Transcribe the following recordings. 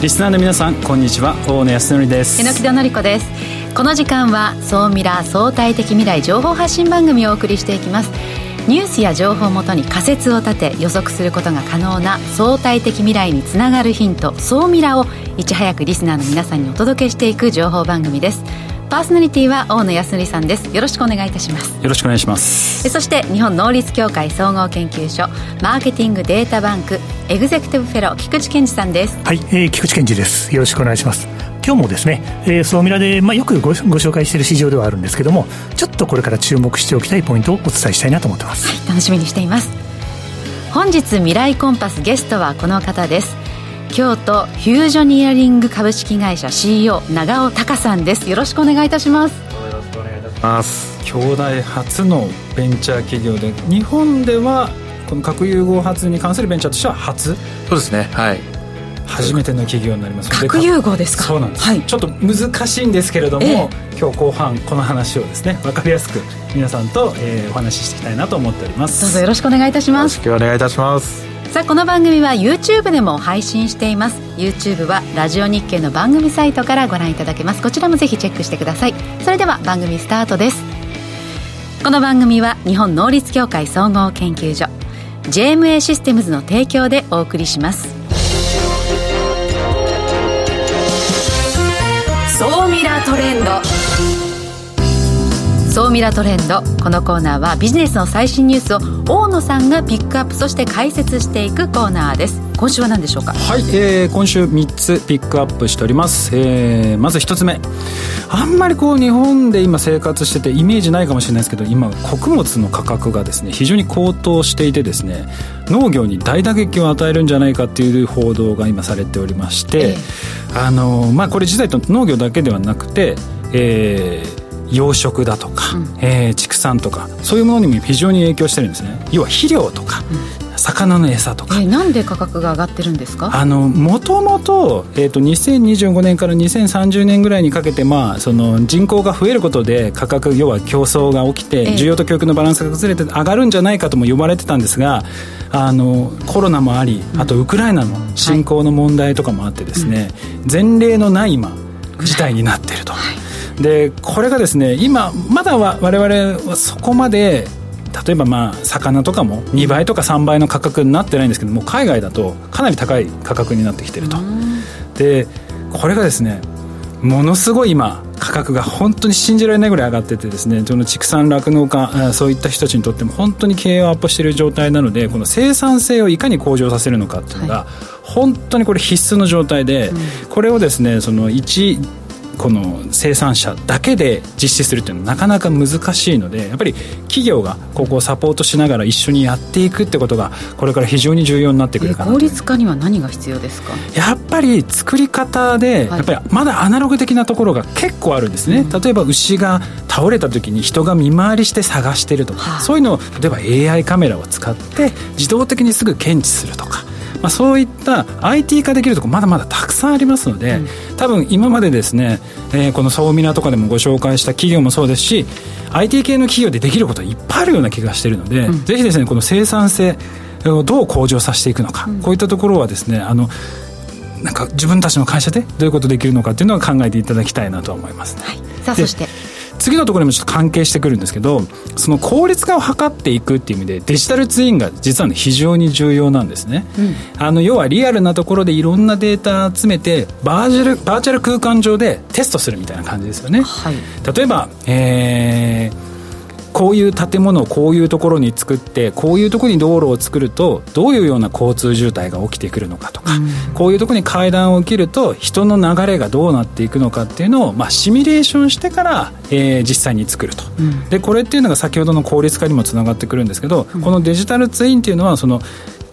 リスナーの皆さんこんにちは。大野康則です。榎田紀子です。この時間は総ミラー相対的未来情報発信番組をお送りしていきます。ニュースや情報をもとに仮説を立て予測することが可能な相対的未来につながるヒント総ミラーをいち早くリスナーの皆さんにお届けしていく情報番組です。パーソナリティは大野康則さんです。よろしくお願いいたします。よろしくお願いします。そして日本能率協会総合研究所マーケティングデータバンクエグゼクティブフェロー菊池健二さんです。はい、えー、菊池健二です。よろしくお願いします。今日もですね、えー、総ミラで、まあ、よくごご紹介している市場ではあるんですけどもちょっとこれから注目しておきたいポイントをお伝えしたいなと思ってます、はい、楽しみにしています。本日未来コンパスゲストはこの方です京都フュージョニアリング株式会社 CEO 長尾隆さんです。よろしくお願いいたします。ます。兄弟初のベンチャー企業で日本ではこの核融合発に関するベンチャーとしては初。そうですね。はい。初めての企業になります。核融合ですか？そうなんです、はい、ちょっと難しいんですけれども、えー、今日後半この話をですね分かりやすく皆さんと、えー、お話ししていきたいなと思っております。どうぞよろしくお願いいたします。よろしくお願いいたしますさあこの番組は YouTube でも配信しています。YouTube はラジオ日経の番組サイトからご覧いただけます。こちらもぜひチェックしてください。それでは番組スタートです。この番組は日本能率協会総合研究所 JMA システムズの提供でお送りします。総ミラートレンド。総ミラトレンド。このコーナーはビジネスの最新ニュースを大野さんがピックアップそして解説していくコーナーです。今週は何でしょうか？はい、えー、今週3つピックアップしております、えー、まず1つ目。あんまりこう日本で今生活しててイメージないかもしれないですけど今穀物の価格がですね非常に高騰していてですね農業に大打撃を与えるんじゃないかっていう報道が今されておりまして、えー、あのまあこれ自体と農業だけではなくてえー養殖だとか、うん、えー、畜産とかそういうものにも非常に影響してるんですね。要は肥料とか、うん、魚の餌とか、えー、なんで価格が上がってるんですか？あのもともと,、えーと、2025年から2030年ぐらいにかけて、まあ、その人口が増えることで価格要は競争が起きて、需要と供給のバランスが崩れて上がるんじゃないかとも呼ばれてたんですがあのコロナもありあとウクライナの侵攻の問題とかもあってですね、うん、前例のない今事態になっていると。はいでこれがですね今まだ我々はそこまで例えばまあ魚とかも2倍とか3倍の価格になってないんですけども海外だとかなり高い価格になってきてると。でこれがですねものすごい今価格が本当に信じられないぐらい上がっててですねその畜産酪農家そういった人たちにとっても本当に経営をアップしている状態なのでこの生産性をいかに向上させるのかっていうのが、本当にこれ必須の状態で、これをですねその1この生産者だけで実施するっていうのはなかなか難しいのでやっぱり企業がここをサポートしながら一緒にやっていくってことがこれから非常に重要になってくるかな効率化には何が必要ですか？やっぱり作り方で、やっぱりまだアナログ的なところが結構あるんですね、例えば牛が倒れた時に人が見回りして探してるとか、はあ、そういうのを例えば AI カメラを使って自動的にすぐ検知するとかまあ、そういった IT 化できるところまだまだたくさんありますので、うん、多分今までですね、えー、この総ミラとかでもご紹介した企業もそうですし IT 系の企業でできることはいっぱいあるような気がしているので、うん、ぜひですねこの生産性をどう向上させていくのか、うん、こういったところはですねあのなんか自分たちの会社でどういうことできるのかっていうのは考えていただきたいなと思います、ね、はい、さあそして次のところにもちょっと関係してくるんですけどその効率化を図っていくっていう意味でデジタルツインが実は、ね、非常に重要なんですね、うん、あの要はリアルなところでいろんなデータ集めてバーチャルバーチャル空間上でテストするみたいな感じですよね、はい、例えば、えーこういう建物をこういうところに作ってこういうところに道路を作るとどういうような交通渋滞が起きてくるのかとか、うん、こういうところに階段を切ると人の流れがどうなっていくのかっていうのを、まあ、シミュレーションしてから、えー、実際に作ると、うん、でこれっていうのが先ほどの効率化にもつながってくるんですけど、うん、このデジタルツインっていうのはその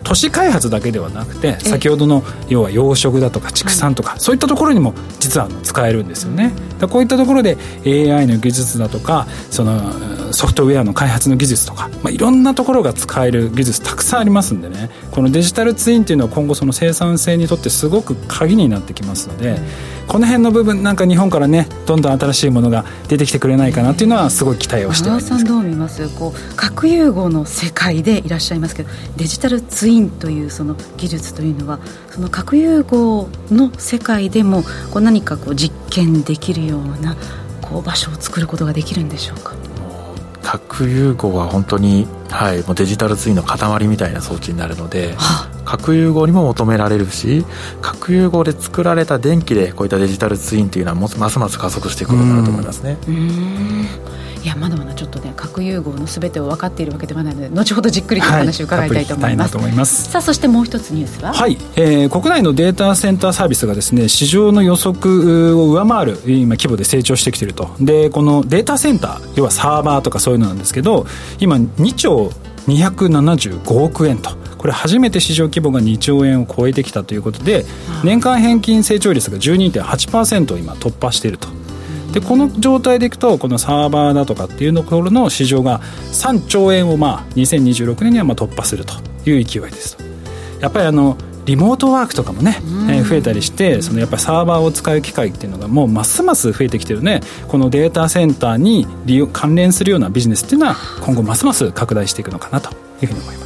都市開発だけではなくて先ほどの要は養殖だとか畜産とか、そういったところにも実は使えるんですよね。こういったところで AI の技術だとかそのソフトウェアの開発の技術とか、まあ、いろんなところが使える技術たくさんありますんでね。このデジタルツインっていうのは今後その生産性にとってすごく鍵になってきますので、うん、この辺の部分なんか日本からねどんどん新しいものが出てきてくれないかなっていうのはすごい期待をしてます。さんどう見ます？こう核融合の世界でいらっしゃいますけどデジタルツイインというその技術というのはその核融合の世界でもこう何かこう実験できるようなこう場所を作ることができるんでしょうか？核融合は本当に、はい、もうデジタルツインの塊みたいな装置になるので、はあ、核融合にも求められるし核融合で作られた電気でこういったデジタルツインというのはますます加速していくことになると思いますね。いやまだまだちょっとね核融合のすべてを分かっているわけではないので後ほどじっくりとお話を伺いたいと思います。はい、いいさあそしてもう一つニュースは？はい、えー、国内のデータセンターサービスがですね市場の予測を上回る今規模で成長してきていると。でこのデータセンター要はサーバーとかそういうのなんですけど今2兆275億円と。これ初めて市場規模が2兆円を超えてきたということで年間平均成長率が12.8%を今突破しているとでこの状態でいくとこのサーバーだとかっていうところの市場が3兆円をまあ2026年にはまあ突破するという勢いですやっぱりあのリモートワークとかもね、えー、増えたりしてそのやっぱりサーバーを使う機会っていうのがもうますます増えてきてるね。このデータセンターに利用関連するようなビジネスっていうのは今後ますます拡大していくのかなというふうに思います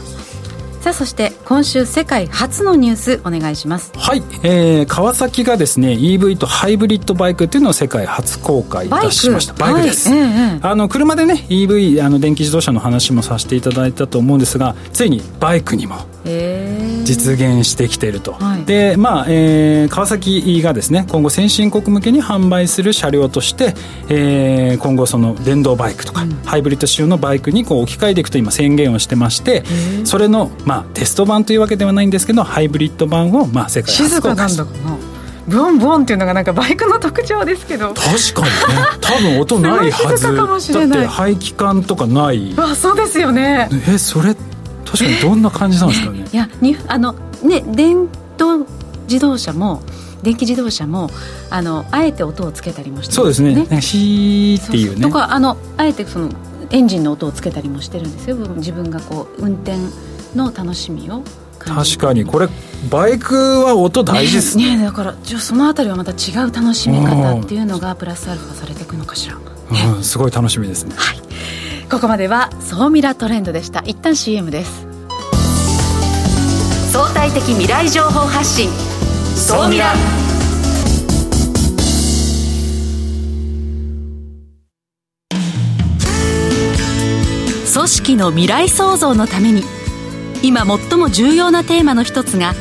さあそして今週世界初のニュースお願いします。はい、えー、川崎がですね EV とハイブリッドバイクっていうのを世界初公開いたしました。バイク。です、はい。えあの車でね EV あの電気自動車の話もさせていただいたと思うんですがついにバイクにも実現してきていると、はい、でまあ、えー、川崎がですね今後先進国向けに販売する車両として、えー、今後その電動バイクとか、うん、ハイブリッド仕様のバイクにこう置き換えていくと今宣言をしてましてそれの、まあ、テスト版というわけではないんですけどハイブリッド版を、まあ、世界初公開。静かなんだかな。ブンブンっていうのがなんかバイクの特徴ですけど。確かにね。多分音ないはず。だって排気管とかない。あそうですよね。えそれ確かにどんな感じなんですかね。いやにあのね電動自動車も電気自動車もあのあえて音をつけたりもして、ね、そうですね。シーっていうね。とかあのあえてそのエンジンの音をつけたりもしてるんですよ。自分がこう運転の楽しみを確かに。これバイクは音大事ですね。ねだからじゃそのあたりはまた違う楽しみ方っていうのがプラスアルファされていくのかしら、ね、うん、すごい楽しみですね。はいここまでは総ミラトレンドでした。一旦 CM です。相対的未来情報発信。総ミラ。組織の未来創造のために今最も重要なテーマの一つが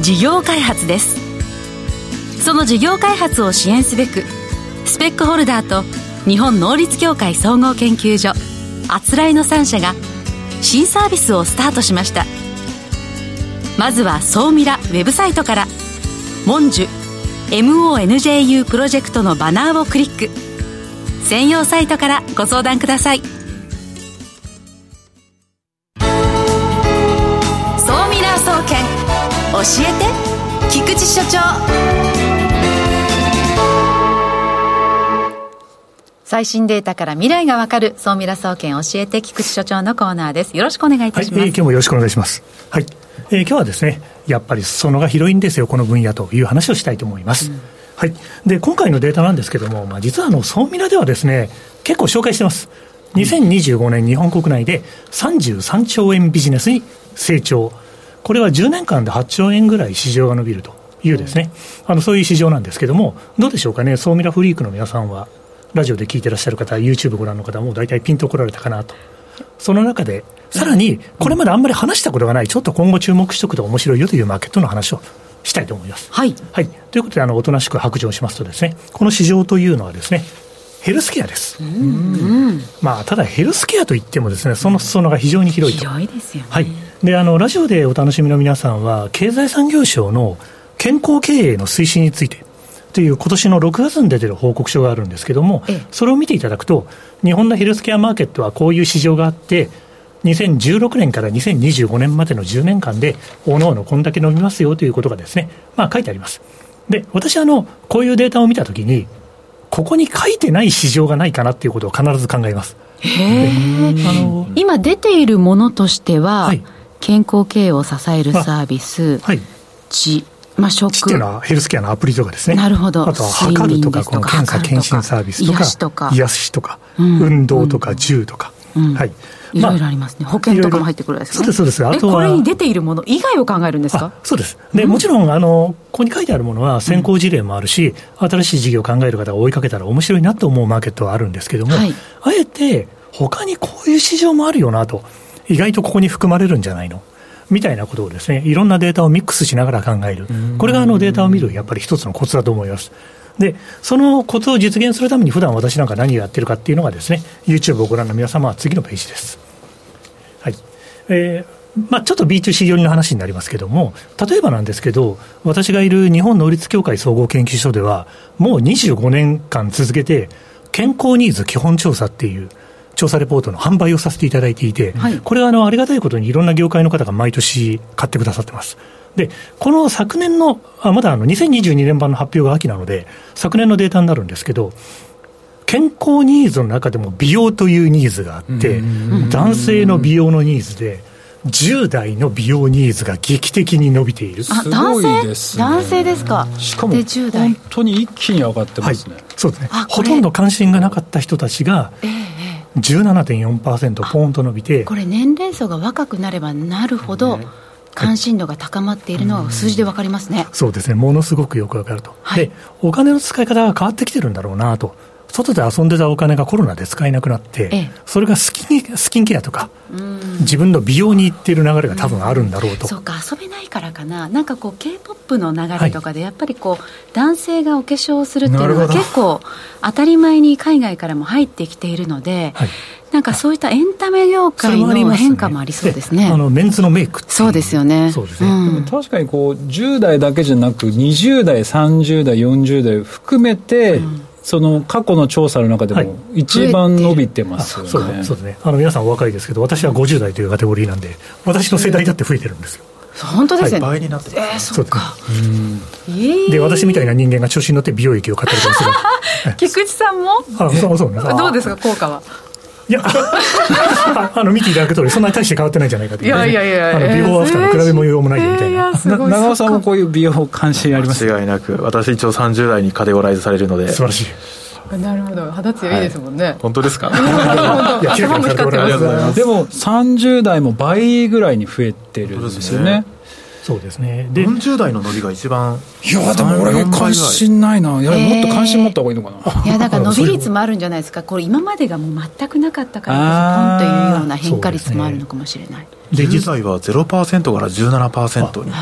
事業開発です。その事業開発を支援すべくスペックホルダーと日本能率協会総合研究所あつらいの3社が新サービスをスタートしました。まずは総ミラウェブサイトから「モンジュ MONJU プロジェクト」のバナーをクリック。専用サイトからご相談ください。総ミラー総研教えて菊池所長。最新データから未来がわかる総ミラ総研教えて菊池所長のコーナーです。よろしくお願いいたします。はい、えー、今日もよろしくお願いします。はい。えー、今日はですね、やっぱり裾野が広いんですよ、この分野という話をしたいと思います。うん、はい。で、今回のデータなんですけども、まあ、実はあの、総ミラではですね、結構紹介してます。2025年日本国内で33兆円ビジネスに成長。これは10年間で8兆円ぐらい市場が伸びるというですね、あの、そういう市場なんですけども、どうでしょうかね、総ミラフリークの皆さんは、ラジオで聞いてらっしゃる方、YouTube ご覧の方も大体ピンと来られたかなと。その中で、さらに、これまであんまり話したことがない、ちょっと今後注目しておくと面白いよというマーケットの話をしたいと思います。はい。はい。ということで、あの、おとなしく白状しますとですね、この市場というのはですね、ヘルスケアです。まあ、ただヘルスケアといってもですね、その裾野が非常に広いと。広いですよね。はい。で、あの、ラジオでお楽しみの皆さんは、経済産業省の健康経営の推進について、という今年の6月に出てる報告書があるんですけども、それを見ていただくと、日本のヘルスケアマーケットはこういう市場があって、2016年から2025年までの10年間で、おのおのこんだけ伸びますよということがですね、まあ書いてあります。で、私はあの、こういうデータを見たときに、ここに書いてない市場がないかなっていうことを必ず考えます。あの今出ているものとしては、はい、健康経営を支えるサービス、はい、まあ、食。っていうのはヘルスケアのアプリとかですね。なるほど。あとは測るとか、検査検診サービスとか、癒しとか、うん、運動とか、銃とか、うん、はい。いろいろありますね、まあ、保険とかも入ってくるですね。そうです、そうです。あとはこれに出ているもの以外を考えるんですか？そうです。で、もちろん、あの、ここに書いてあるものは先行事例もあるし、うん、新しい事業を考える方が追いかけたら面白いなと思うマーケットはあるんですけども、はい、あえて、他にこういう市場もあるよなと、意外とここに含まれるんじゃないのみたいなことをですね、いろんなデータをミックスしながら考える。これがあのデータを見る、やっぱり一つのコツだと思います。で、そのコツを実現するために、普段私なんか何をやってるかっていうのがですね、YouTube をご覧の皆様は次のページです。はい。えー、まあ、ちょっと B2C 寄りの話になりますけども、例えばなんですけど、私がいる日本能率協会総合研究所では、もう25年間続けて、健康ニーズ基本調査っていう、調査レポートの販売をさせていただいていて、はい、これはあのありがたいことにいろんな業界の方が毎年買ってくださってます。で、この昨年の、あまだあの2022年版の発表が秋なので、昨年のデータになるんですけど、健康ニーズの中でも美容というニーズがあって、男性の美容のニーズで、10代の美容ニーズが劇的に伸びている。あ、男性、ね、男性？ですか？しかも、本当に一気に上がってますね。はい、そうですね。ほとんど関心がなかった人たちが、えー17.4%ポーンと伸びて。これ年齢層が若くなればなるほど、関心度が高まっているのは数字で分かりますね、そうですね、ものすごくよく分かると、はい、でお金の使い方が変わってきてるんだろうなと、外で遊んでたお金がコロナで使えなくなって、ええ、それがスキンスキンケアとか、自分の美容に行っている流れが多分あるんだろうと。うそうか、遊べないからかな、なんかこう、k p o p の流れとかで、やっぱりこう、男性がお化粧をするっていうのが結構、当たり前に海外からも入ってきているので、はい。なんかそういったエンタメ業界の変化もありそうですね。あのメンズのメイクそうですよね。そうですね。うん、確かにこう10代だけじゃなく20代、30代、40代含めて、うんその過去の調査の中でも一番伸びてますよね、はい、そうですね。あの皆さんお若いですけど私は50代というカテゴリーなんで私の世代だって増えてるんですよ。本当ですね、はい、倍になってます、えー、そうか。で私みたいな人間が調子に乗って美容液を買ったりとかする。菊池さんも？あそうそうねどうですか効果は？いや あの見ていただく通りそんなに大して変わってないんじゃないかという、ね、いやいやいやあのビフォーアフターの比べもようもないよみたいな、えー、長尾さんもこういう美容関心あります？間違いなく私一応30代にカテゴライズされるので。素晴らしい。なるほど。肌強いですもんね、はい、本当ですか？いや頭も光ってます。でも30代も倍ぐらいに増えてるんですよねそうですね。で40代の伸びが一番いやでも俺関心ないな。いや、もっと関心持った方がいいのかな、いやだから 伸び率もあるんじゃないですか。これ今までがもう全くなかったからこそポンというような変化率もあるのかもしれない、で実際は0%から17%に。そうなんです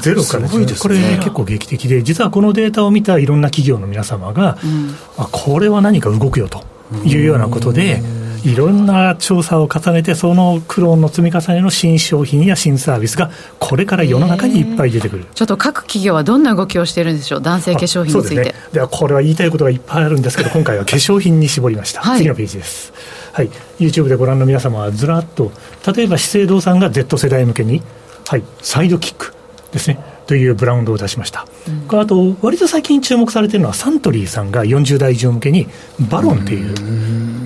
ゼロからすごいです、ね、これ結構劇的で実はこのデータを見たいろんな企業の皆様が、うん、あこれは何か動くよというようなことで、いろんな調査を重ねて、そのクローンの積み重ねの新商品や新サービスが、これから世の中にいっぱい出てくるちょっと各企業はどんな動きをしているんでしょう、男性化粧品について。で、ね、はこれは言いたいことがいっぱいあるんですけど、今回は化粧品に絞りました、はい、次のページです。はい、YouTube でご覧の皆様はずらっと、例えば資生堂さんが Z 世代向けに、はい、サイドキックですね。というブランドを出しました、うん、あと割と最近注目されているのはサントリーさんが40代以上向けにバロンっていう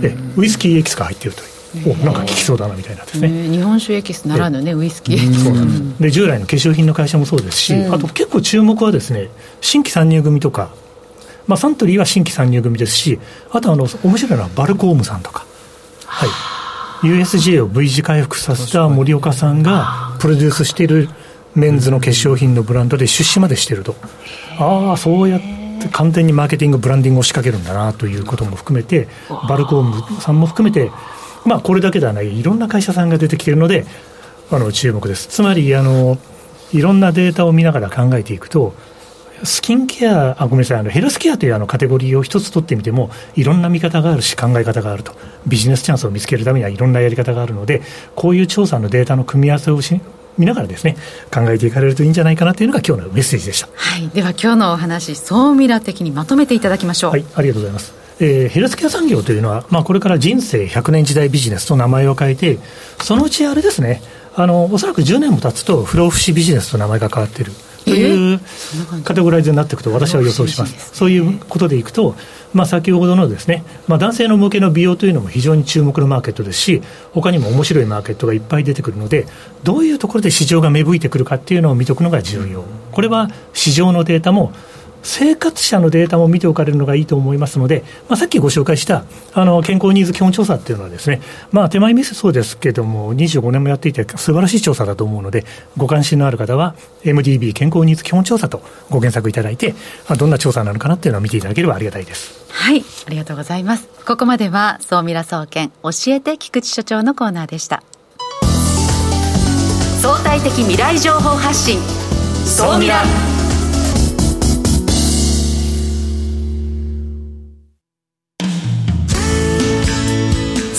えウイスキーエキスが入っているという。おなんか効きそうだなみたいなですね、日本酒エキスならぬねウイスキー。そうなんです。で従来の化粧品の会社もそうですし、あと結構注目はですね新規参入組とか、まあ、サントリーは新規参入組ですしあとあの面白いのはバルコームさんとか。はい。USJ を V 字回復させた森岡さんがプロデュースしているメンズの化粧品のブランドで出資までしてると。ああそうやって完全にマーケティングブランディングを仕掛けるんだなということも含めてバルコームさんも含めてまあ、これだけではないいろんな会社さんが出てきているのであの注目です。つまりあのいろんなデータを見ながら考えていくとスキンケアあごめんなさいあのヘルスケアというあのカテゴリーを一つ取ってみてもいろんな見方があるし考え方があると。ビジネスチャンスを見つけるためにはいろんなやり方があるのでこういう調査のデータの組み合わせをし見ながらですね考えていかれるといいんじゃないかなというのが今日のメッセージでした、はい、では今日のお話総ミラ的にまとめていただきましょう。はいありがとうございます。えー、ヘルスケア産業というのは、まあ、これから人生100年時代ビジネスと名前を変えて、そのうちあれですね、あのおそらく10年も経つと、不老不死ビジネスと名前が変わっている。というカテゴライズになっていくと、私は予想します。そういうことでいくと、まあ、先ほどのですね、まあ、男性の向けの美容というのも非常に注目のマーケットですし、他にも面白いマーケットがいっぱい出てくるので、どういうところで市場が芽吹いてくるかっていうのを見ておくのが重要。これは市場のデータも生活者のデータも見ておかれるのがいいと思いますので、まあ、さっきご紹介したあの健康ニーズ基本調査っていうのはですね、まあ、手前味噌そうですけども、25年もやっていて、素晴らしい調査だと思うので、ご関心のある方は、MDB 健康ニーズ基本調査とご検索いただいて、まあ、どんな調査なのかなっていうのを見ていただければありがたいです。はい、ありがとうございます。ここまでは、総ミラ総研、教えて菊池所長のコーナーでした。相対的未来情報発信、総ミラ。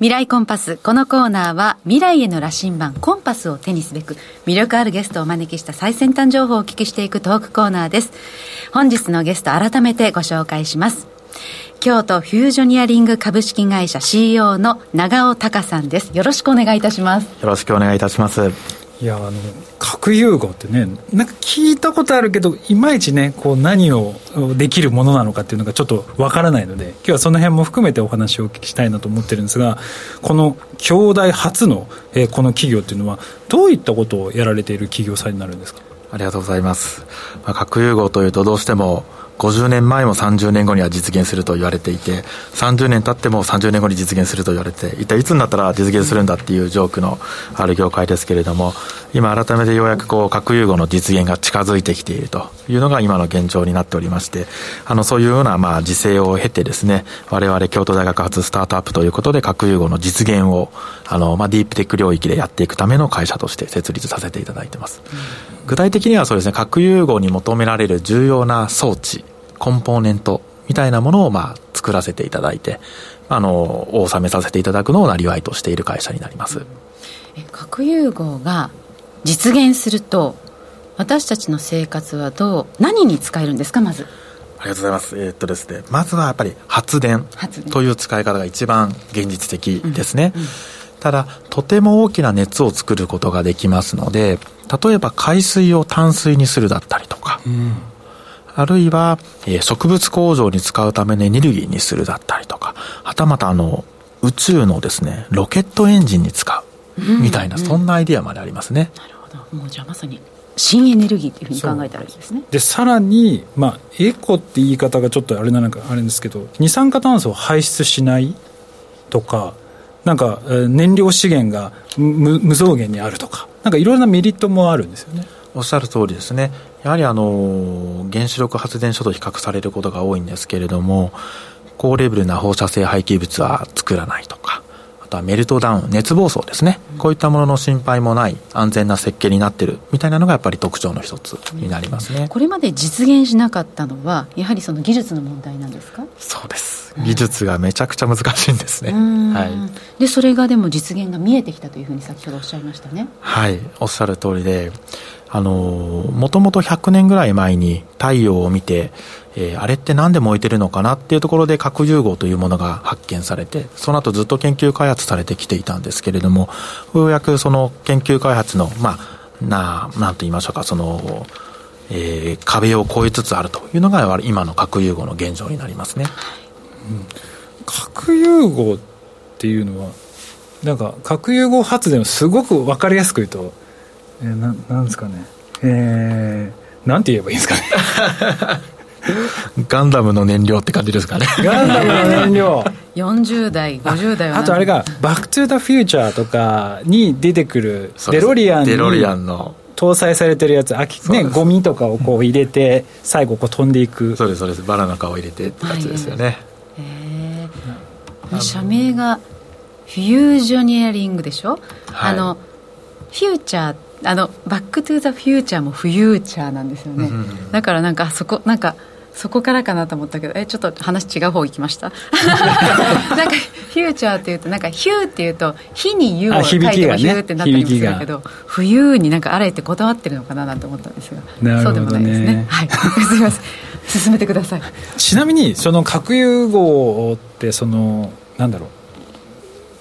未来コンパス。このコーナーは未来への羅針盤コンパスを手にすべく魅力あるゲストをお招きした最先端情報をお聞きしていくトークコーナーです。本日のゲスト改めてご紹介します。京都フュージョニアリング株式会社 CEO の長尾隆さんです。よろしくお願いいたします。よろしくお願いいたします。いやあの核融合ってねなんか聞いたことあるけどいまいちねこう何をできるものなのかっていうのがちょっとわからないので今日はその辺も含めてお話をお聞きしたいなと思ってるんですがこの兄弟初の、えー、この企業っていうのはどういったことをやられている企業さんになるんですか？ありがとうございます、まあ、核融合というとどうしても50年前も30年後には実現すると言われていて30年経っても30年後に実現すると言われて一体いつになったら実現するんだっていうジョークのある業界ですけれども今改めてようやくこう核融合の実現が近づいてきているというのが今の現状になっておりましてあのそういうようなまあ時勢を経てですね我々京都大学発スタートアップということで核融合の実現をあの、まあ、ディープテック領域でやっていくための会社として設立させていただいてます。具体的にはそうですね核融合に求められる重要な装置コンポーネントみたいなものをまあ作らせていただいて、あの、お納めさせていただくのをなりわいとしている会社になります。核融合が実現すると、私たちの生活はどう、何に使えるんですか、まず？ありがとうございます。えー、っとですね、まずはやっぱり発電という使い方が一番現実的ですね。うんうん、ただ、とても大きな熱を作ることができますので、例えば海水を淡水にするだったりとか、うんあるいは、えー、植物工場に使うためのエネルギーにするだったりとか、はたまたあの、宇宙のですね、ロケットエンジンに使う、みたいな、そんなアイディアまでありますね。なるほど。もうじゃあまさに新エネルギーっていうふうに考えたらいいですね。で、さらに、まあ、エコって言い方がちょっとあれなのか、あれですけど、二酸化炭素を排出しないとか、なんか、燃料資源が無無増減にあるとか、なんかいろいろなメリットもあるんですよね。おっしゃる通りですね。やはりあの、原子力発電所と比較されることが多いんですけれども、高レベルな放射性廃棄物は作らないとか、あとはメルトダウン、熱暴走ですね。こういったものの心配もない安全な設計になってるみたいなのがやっぱり特徴の一つになりますね。これまで実現しなかったのは、やはりその技術の問題なんですか？そうです。技術がめちゃくちゃ難しいんですね。はい。で、それがでも実現が見えてきたというふうに先ほどおっしゃいましたね。はい。おっしゃる通りで、あの、もともと100年ぐらい前に太陽を見て、えー、あれって何で燃えてるのかなっていうところで核融合というものが発見されて、その後ずっと研究開発されてきていたんですけれども、ようやくその研究開発の、まあ、な、なんと言いましょうか、その、えー、壁を越えつつあるというのが今の核融合の現状になりますね。うん、核融合っていうのは、なんか核融合発電をすごく分かりやすく言うと、えー、ななんですかね。えー、なんて言えばいいんですかね。ガンダムの燃料って感じですかね。ガンダムの燃料。40代50代は。あとあれが「バック・トゥ・ザ・フューチャー」とかに出てくるデロリアンにデロリアンの。搭載されてるやつあき、ね、ゴミとかをこう入れて最後こう飛んでいく。そうですそうです。バラの皮を入れてってやつですよね、はい、へえ社名がフュージョニアリングでしょ、はい、あのフューチャーあのバック・トゥ・ザ・フューチャーもフューチャーなんですよね、うん、だからなんかそこなんかそこからかなと思ったけどえちょっと話違う方行きました？なんかフューチャーっていうとなんかヒューっていうと火に U を書いてもヒューってなったりもするけど、ね、冬になんかあれってこだわってるのかななんて思ったんですが、ね、そうでもないですね。はい。すみません。進めてください。ちなみにその核融合ってそのなんだろう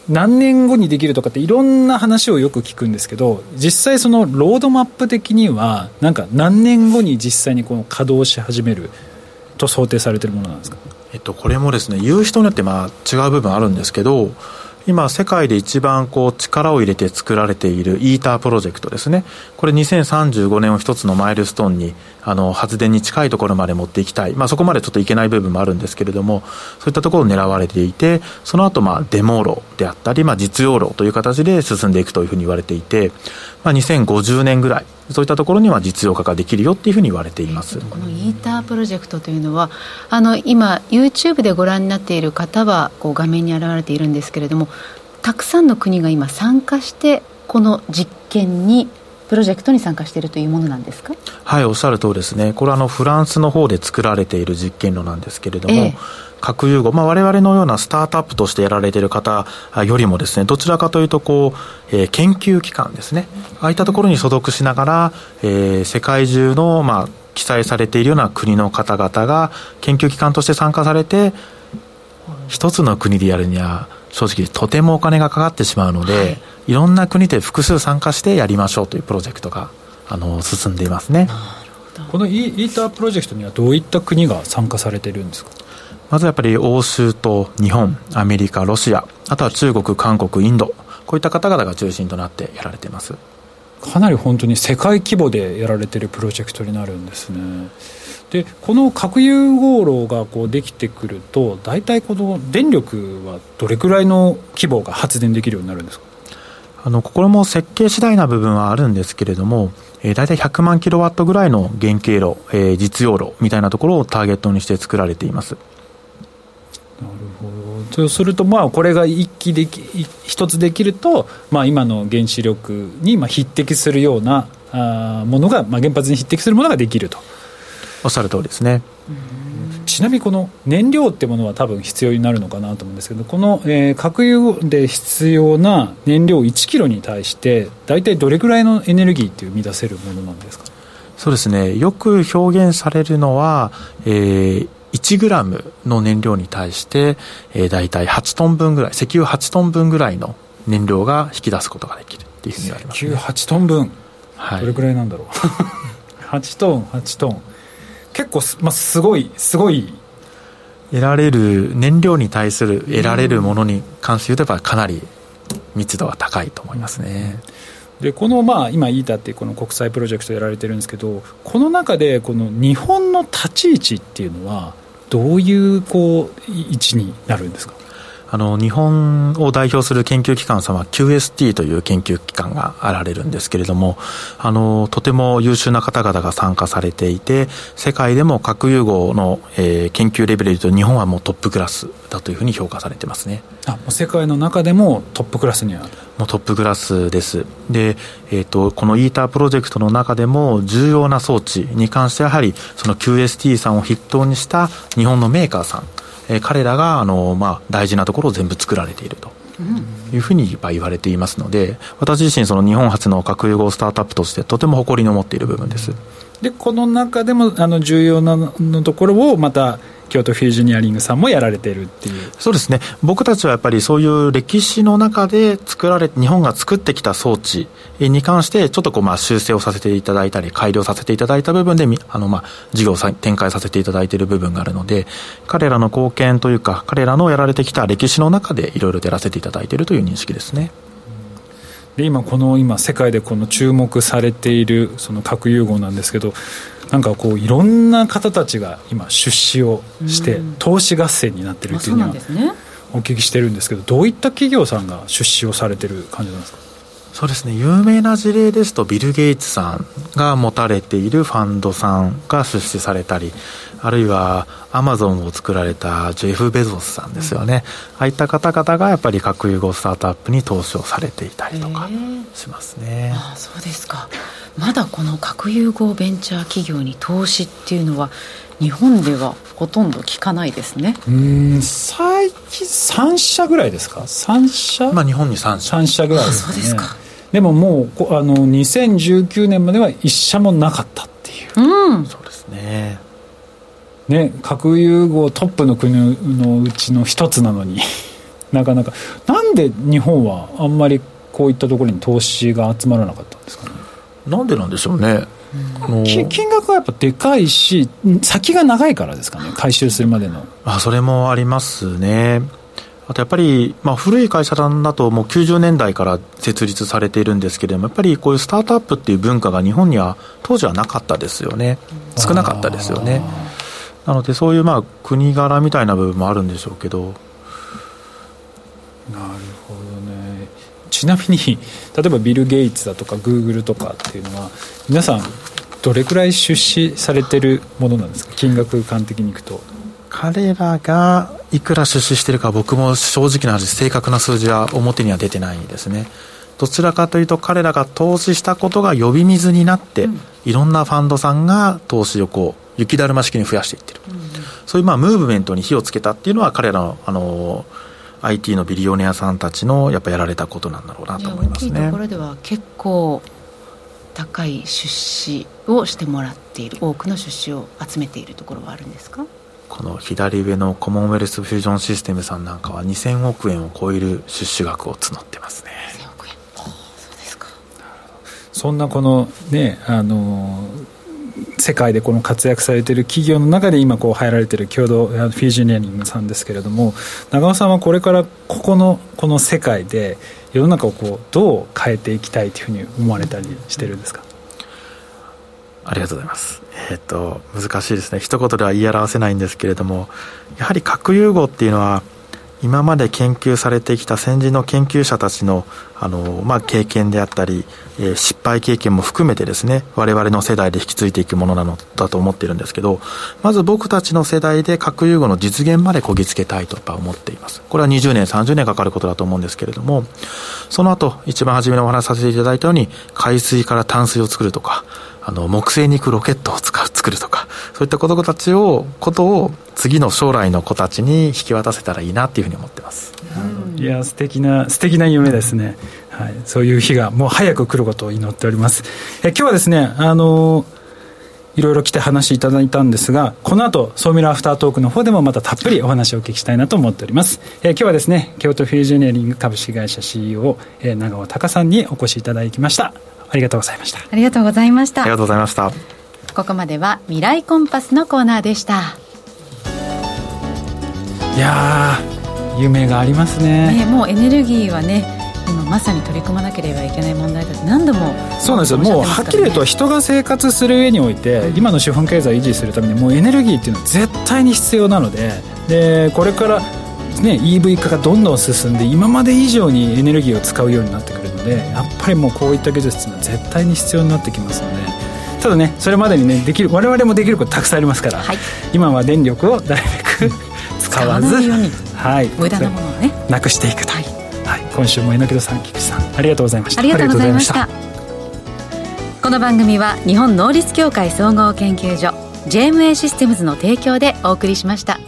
何年後にできるとかっていろんな話をよく聞くんですけど実際そのロードマップ的にはなんか何年後に実際にこの稼働し始めると想定されてるものなんですか？えっと、これもですね言う人によってまあ違う部分あるんですけど今世界で一番こう力を入れて作られているイータープロジェクトですね。これ2035年を一つのマイルストーンにあの発電に近いところまで持っていきたい、まあ、そこまでちょっといけない部分もあるんですけれどもそういったところを狙われていてその後まあデモ炉であったり、まあ、実用炉という形で進んでいくというふうに言われていて、まあ、2050年ぐらいそういったところには実用化ができるよっていうふうに言われています。このイータープロジェクトというのはあの今 YouTube でご覧になっている方はこう画面に現れているんですけれどもたくさんの国が今参加してこの実験にプロジェクトに参加しているというものなんですか？はいおっしゃる通りですね。これはあのフランスの方で作られている実験炉なんですけれども、ええ、核融合、まあ、我々のようなスタートアップとしてやられている方よりもですねどちらかというとこう、えー、研究機関ですね。ああいったところに所属しながら、えー、世界中の、まあ、記載されているような国の方々が研究機関として参加されて一つの国でやるには正直とてもお金がかかってしまうので、はい、いろんな国で複数参加してやりましょうというプロジェクトがあの進んでいますね。このイータープロジェクトにはどういった国が参加されてるんですか？まずやっぱり欧州と日本アメリカロシアあとは中国韓国インドこういった方々が中心となってやられています。かなり本当に世界規模でやられてるプロジェクトになるんですね。でこの核融合炉がこうできてくると大体この電力はどれくらいの規模が発電できるようになるんですか？あのこれも設計次第な部分はあるんですけれども、えー、大体100万キロワットぐらいの原型炉、えー、実用炉みたいなところをターゲットにして作られていますそうするとまあこれが一気でき一つできると、まあ、今の原子力にまあ匹敵するようなあものが、まあ、原発に匹敵するものができると。おっしゃる通りですね。ちなみにこの燃料ってものは多分必要になるのかなと思うんですけどこの、えー、核融で必要な燃料1キロに対して大体どれぐらいのエネルギーって生み出せるものなんですか？そうですね。よく表現されるのは、えー、1グラムの燃料に対して、えー、大体8トン分ぐらい石油8トン分ぐらいの燃料が引き出すことができるっていうふうに言われます、ね、石油8トン分、はい、どれぐらいなんだろう？8トン8トン。結構す,、まあ、すごいすごい。得られる燃料に対する得られるものに関して言うとやっぱかなり密度は高いと思いますね。でこの、まあ、今、イータっていうこの国際プロジェクトやられてるんですけどこの中でこの日本の立ち位置っていうのはどういうこう位置になるんですか？あの日本を代表する研究機関様 QST という研究機関があられるんですけれどもあのとても優秀な方々が参加されていて世界でも核融合の、えー、研究レベルでと日本はもうトップクラスだというふうに評価されてますね。あ世界の中でもトップクラスにあるもうトップクラスです。で、えーと、このイータープロジェクトの中でも重要な装置に関してやはりその QST さんを筆頭にした日本のメーカーさんえー、彼らがあの、まあ、大事なところを全部作られていると。いうふうに言われていますので私自身その日本初の核融合スタートアップとしてとても誇りに思っている部分ですでこの中でもあの重要なのところをまた京都フュージュニアリングさんもやられているっていうそうですね僕たちはやっぱりそういう歴史の中で作られ日本が作ってきた装置に関してちょっとこうまあ修正をさせていただいたり改良させていただいた部分であのまあ事業を展開させていただいている部分があるので彼らの貢献というか彼らのやられてきた歴史の中でいろいろ出らせていただいているという認識ですね。で今この今世界でこの注目されているその核融合なんですけどなんかこういろんな方たちが今出資をして投資合戦になってるっていうのはお聞きしてるんですけどどういった企業さんが出資をされてる感じなんですか？そうですね。有名な事例ですとビル・ゲイツさんが持たれているファンドさんが出資されたりあるいはアマゾンを作られたジェフ・ベゾスさんですよね、ああいった方々がやっぱり核融合スタートアップに投資をされていたりとかしますね。あそうですかまだこの核融合ベンチャー企業に投資っていうのは日本ではほとんど聞かないですね。うん最近3社ぐらいですか？3社？まあ日本に3社。3社ぐらいですねそうですかでももうあの2019年までは1社もなかったっていう、うん、そうですね。ね核融合トップの国のうちの一つなのに。なかなか。なんで日本はあんまりこういったところに投資が集まらなかったんですかね？なんでなんでしょうね。金額がやっぱでかいし先が長いからですかね回収するまでの。あそれもありますね。あとやっぱり、まあ、古い会社さんだともう90年代から設立されているんですけれどもやっぱりこういうスタートアップっていう文化が日本には当時はなかったですよね。少なかったですよね。なのでそういうまあ国柄みたいな部分もあるんでしょうけどなるほどねちなみに 例えばビル・ゲイツだとかグーグルとかっていうのは皆さんどれくらい出資されてるものなんですか？金額感的にいくと。彼らがいくら出資してるか僕も正直な話正確な数字は表には出てないですね。どちらかというと彼らが投資したことが呼び水になって、うん、いろんなファンドさんが投資をこう雪だるま式に増やしていってる、うん、そういうまあムーブメントに火をつけたっていうのは彼らのあの IT のビリオネアさんたちのやっぱやられたことなんだろうなと思いますね。ところでは結構高い出資をしてもらっている多くの出資を集めているところはあるんですか？この左上のコモンウェルスフュージョンシステムさんなんかは2000億円を超える出資額を募ってますね。2000億円。そうですか。そんなこのねあの世界でこの活躍されている企業の中で今こう入られている共同フィージュニアリングさんですけれども長尾さんはこれからここのこの世界で世の中をこうどう変えていきたいというふうに思われたりしてるんですか？ありがとうございます。えっ、ー、と、難しいですね。一言では言い表せないんですけれども、やはり核融合っていうのは、今まで研究されてきた先人の研究者たちのあの、まあ、経験であったり、えー、失敗経験も含めてですね我々の世代で引き継いでいくものなのだと思っているんですけどまず僕たちの世代で核融合の実現までこぎつけたいと思っています。これは20年30年かかることだと思うんですけれどもその後一番初めにお話しさせていただいたように海水から淡水を作るとかあの木星に行くロケットを使う作るとかそういった子供たちをことを次の将来の子たちに引き渡せたらいいなっていうふうに思ってます、いや素敵な素敵な夢ですね、はい、そういう日がもう早く来ることを祈っております。え今日はですねあのいろいろ来て話いただいたんですがこの後ソーミラアフタートークの方でもまたたっぷりお話をお聞きしたいなと思っております、え今日はですね京都フュージョニアリング株式会社 CEO、え長尾隆さんにお越しいただきました。ありがとうございました。ありがとうございました。ありがとうございました。ここまでは未来コンパスのコーナーでした。いや夢がありますね。ねもうエネルギーはね今まさに取り組まなければいけない問題だって何度もそうなんですよ、ね、もうはっきり言うと人が生活する上において今の資本経済を維持するためにもうエネルギーっていうのは絶対に必要なのででこれからね、EV 化がどんどん進んで今まで以上にエネルギーを使うようになってくるのでやっぱりもうこういった技術っていうのは絶対に必要になってきますのでただねそれまでにねできる我々もできることたくさんありますから、はい、今は電力をなるべく使わずはい、無駄なものをね。なくしていくと、はい、はい、今週も榎戸さん菊池さんありがとうございました。ありがとうございました。この番組は日本能率協会総合研究所 JMA システムズの提供でお送りしました。